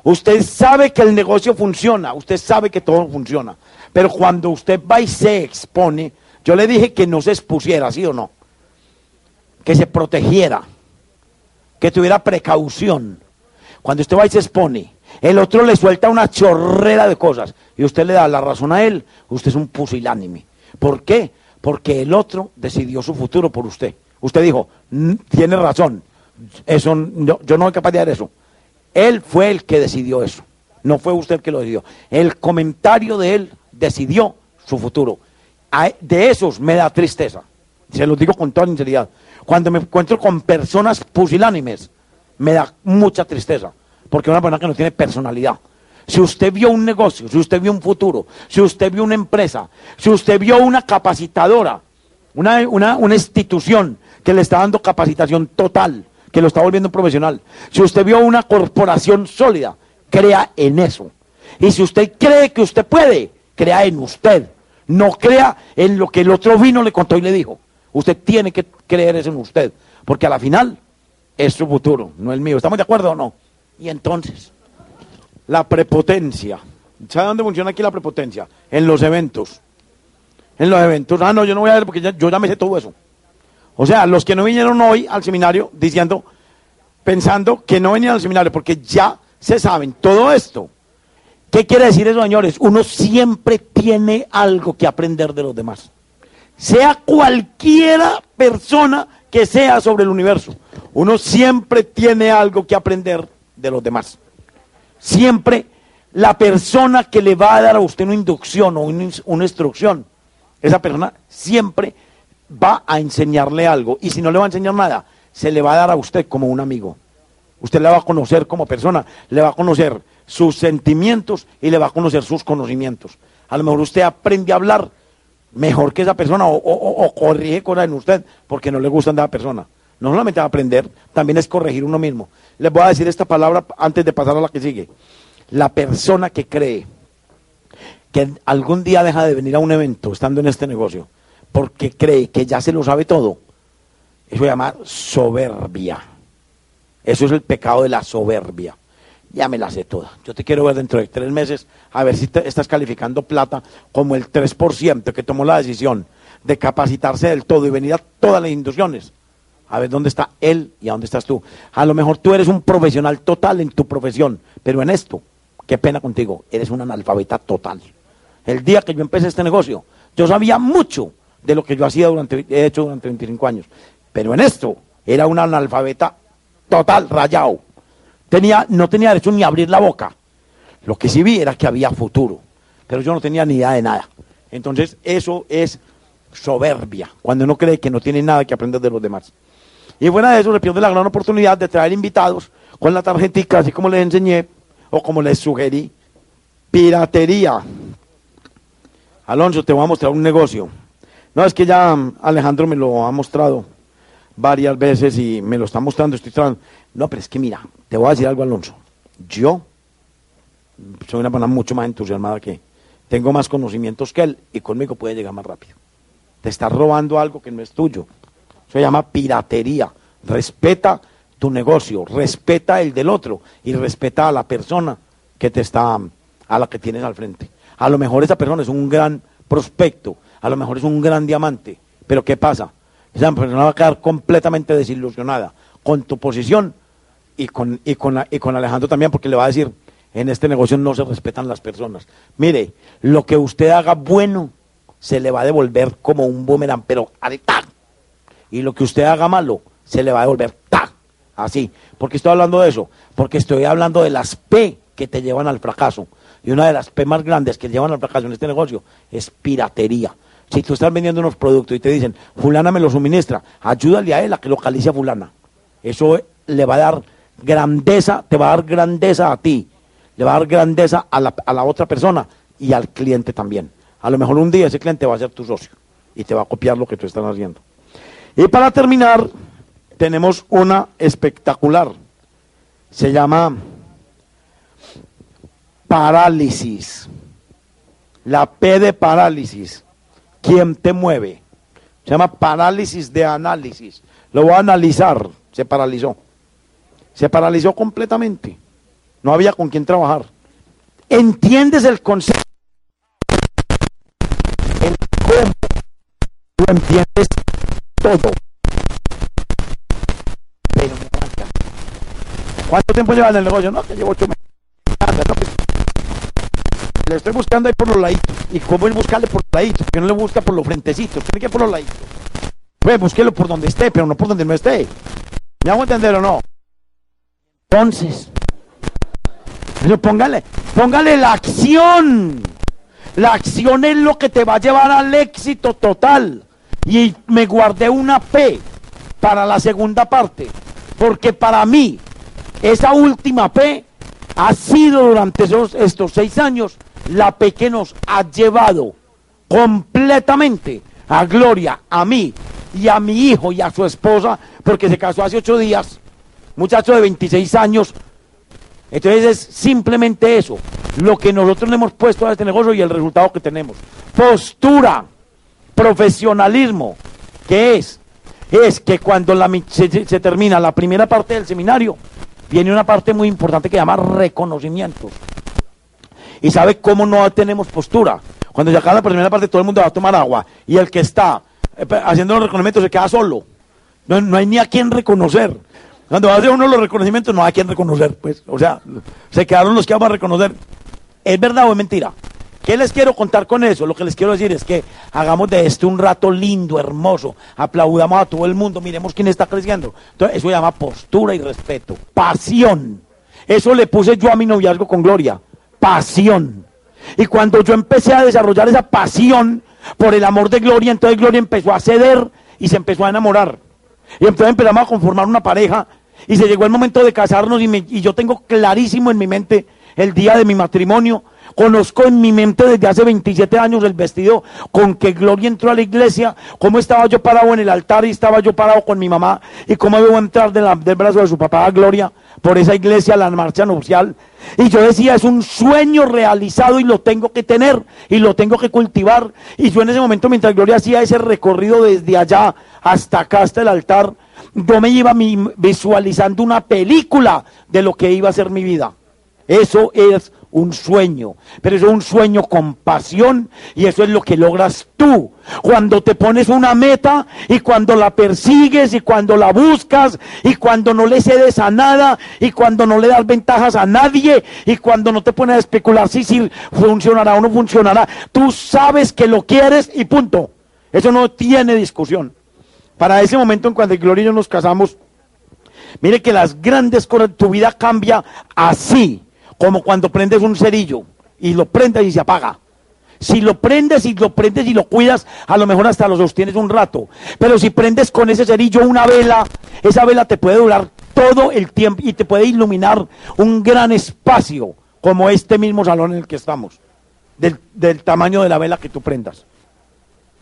Usted sabe que el negocio funciona, usted sabe que todo funciona. Pero cuando usted va y se expone, yo le dije que no se expusiera, ¿sí o no? Que se protegiera, que tuviera precaución. Cuando usted va y se expone, el otro le suelta una chorrera de cosas y usted le da la razón a él, usted es un pusilánime. ¿Por qué? Porque el otro decidió su futuro por usted. Usted dijo, tiene razón, eso, yo no soy capaz de eso. Él fue el que decidió eso, no fue usted el que lo decidió. El comentario de él decidió su futuro. De esos me da tristeza, se lo digo con toda sinceridad. Cuando me encuentro con personas pusilánimes, me da mucha tristeza, porque es una persona que no tiene personalidad. Si usted vio un negocio, si usted vio un futuro, si usted vio una empresa, si usted vio una capacitadora, una, una institución que le está dando capacitación total, que lo está volviendo profesional, si usted vio una corporación sólida, crea en eso. Y si usted cree que usted puede, crea en usted. No crea en lo que el otro vino, le contó y le dijo. Usted tiene que creer eso en usted, porque a la final es su futuro, no el mío. ¿Estamos de acuerdo o no? Y entonces, la prepotencia. ¿Sabe dónde funciona aquí la prepotencia? En los eventos. En los eventos. Ah, no, yo no voy a ver porque yo ya me sé todo eso. O sea, los que no vinieron hoy al seminario diciendo, pensando que no venían al seminario porque ya se saben todo esto. ¿Qué quiere decir eso, señores? Uno siempre tiene algo que aprender de los demás sea cualquiera persona que sea sobre el universo, uno siempre tiene algo que aprender de los demás. Siempre la persona que le va a dar a usted una inducción o una, instrucción, esa persona siempre va a enseñarle algo. Y si no le va a enseñar nada, se le va a dar a usted como un amigo. Usted le va a conocer como persona, le va a conocer sus sentimientos y le va a conocer sus conocimientos. A lo mejor usted aprende a hablar mejor que esa persona o, corrige cosas en usted porque no le gustan de esa persona. No solamente aprender, también es corregir uno mismo. Les voy a decir esta palabra antes de pasar a la que sigue. La persona que cree que algún día deja de venir a un evento estando en este negocio porque cree que ya se lo sabe todo, eso se llama soberbia. Eso es el pecado de la soberbia ya me la sé toda. Yo te quiero ver dentro de tres meses a ver si estás calificando plata como el 3% que tomó la decisión de capacitarse del todo y venir a todas las inducciones. A ver dónde está él y a dónde estás tú. A lo mejor tú eres un profesional total en tu profesión, pero en esto, qué pena contigo, eres un analfabeta total. El día que yo empecé este negocio, Yo sabía mucho de lo que yo hacía durante, he hecho durante 25 años. Pero en esto era un analfabeta total, rayado. Tenía, no tenía derecho ni a abrir la boca. Lo que sí vi era que había futuro. Pero yo no tenía ni idea de nada. Entonces, eso es soberbia, cuando uno cree que no tiene nada que aprender de los demás. Y fuera de eso, le pierde la gran oportunidad de traer invitados con la tarjetita, así como les enseñé, o como les sugerí. Piratería. Alonso, te voy a mostrar un negocio. No, es que ya Alejandro me lo ha mostrado varias veces y me lo está mostrando, estoy tratando. No, pero es que mira, te voy a decir algo, Alonso. Yo soy una persona mucho más entusiasmada que tengo más conocimientos que él y conmigo puede llegar más rápido. Te estás robando algo que no es tuyo. Se llama piratería. Respeta tu negocio, respeta el del otro y respeta a la persona que te está, a la que tienes al frente. A lo mejor esa persona es un gran prospecto, a lo mejor es un gran diamante, pero ¿qué pasa? Esa persona va a quedar completamente desilusionada con tu posición y con, y con, y con Alejandro también, porque le va a decir, en este negocio no se respetan las personas. Mire, lo que usted haga bueno se le va a devolver como un boomerang, pero ¡tac! Y lo que usted haga malo se le va a devolver ¡tac! Así. ¿Por qué estoy hablando de eso? Porque estoy hablando de las P que te llevan al fracaso. Y una de las P más grandes que llevan al fracaso en este negocio es piratería. Si tú estás vendiendo unos productos y te dicen, fulana me lo suministra, ayúdale a él a que localice a fulana. Eso le va a dar grandeza, te va a dar grandeza a ti, le va a dar grandeza a la, a la otra persona y al cliente también. A lo mejor un día ese cliente va a ser tu socio y te va a copiar lo que tú estás haciendo. Y para terminar, tenemos una espectacular. Se llama parálisis. La P de parálisis. ¿Quién te mueve? Se llama parálisis de análisis. Lo voy a analizar. Se paralizó. Se paralizó completamente. No había con quién trabajar. ¿Entiendes el concepto? El cómo. Tú entiendes todo. Pero no. ¿Cuánto tiempo lleva en el negocio? No, que llevo ocho meses. Le estoy buscando ahí por los laditos. ¿Y cómo es buscarle por los laditos? Porque no le busca por los frentecitos, tiene que por los laditos. Pues búsquelo por donde esté, pero no por donde no esté. ¿Me hago entender o no? Entonces, pero póngale, póngale la acción. La acción es lo que te va a llevar al éxito total. Y me guardé una P para la segunda parte. Porque para mí, esa última P ha sido durante esos, estos seis años la P que nos ha llevado completamente a Gloria, a mí y a mi hijo y a su esposa, porque se casó hace ocho días, muchacho de 26 años. Entonces es simplemente eso, lo que nosotros le hemos puesto a este negocio y el resultado que tenemos. Postura, profesionalismo, ¿qué es? Es que cuando se termina la primera parte del seminario, viene una parte muy importante que se llama reconocimientos. ¿Y sabe cómo no tenemos postura? Cuando se acaba la primera parte, todo el mundo va a tomar agua. Y el que está eh, haciendo los reconocimientos se queda solo. No, no hay ni a quien reconocer. Cuando hace uno los reconocimientos, no hay a quien reconocer. Pues, o sea, se quedaron los que vamos a reconocer. ¿Es verdad o es mentira? ¿Qué les quiero contar con eso? Lo que les quiero decir es que hagamos de este un rato lindo, hermoso. Aplaudamos a todo el mundo, miremos quién está creciendo. Entonces, eso se llama postura y respeto. Pasión. Eso le puse yo a mi noviazgo con Gloria. Pasión. Y cuando yo empecé a desarrollar esa pasión por el amor de Gloria, entonces Gloria empezó a ceder y se empezó a enamorar. Y entonces empezamos a conformar una pareja y se llegó el momento de casarnos y, me, y yo tengo clarísimo en mi mente el día de mi matrimonio Conozco en mi mente desde hace 27 años el vestido con que Gloria entró a la iglesia, cómo estaba yo parado en el altar y estaba yo parado con mi mamá y cómo veo entrar de la, del brazo de su papá a Gloria por esa iglesia, la marcha nupcial. Y yo decía, es un sueño realizado y lo tengo que tener y lo tengo que cultivar. Y yo en ese momento, mientras Gloria hacía ese recorrido desde allá hasta acá, hasta el altar, yo me iba visualizando una película de lo que iba a ser mi vida. Eso es un sueño, pero es un sueño con pasión y eso es lo que logras tú. Cuando te pones una meta y cuando la persigues y cuando la buscas y cuando no le cedes a nada y cuando no le das ventajas a nadie y cuando no te pones a especular si, si funcionará o no funcionará, tú sabes que lo quieres y punto. Eso no tiene discusión. Para ese momento en cuando Gloria y yo nos casamos, mire que las grandes cosas, tu vida cambia así como cuando prendes un cerillo y lo prendes y se apaga. Si lo prendes y lo prendes y lo cuidas, a lo mejor hasta lo sostienes un rato. Pero si prendes con ese cerillo una vela, esa vela te puede durar todo el tiempo y te puede iluminar un gran espacio, como este mismo salón en el que estamos, del, del tamaño de la vela que tú prendas.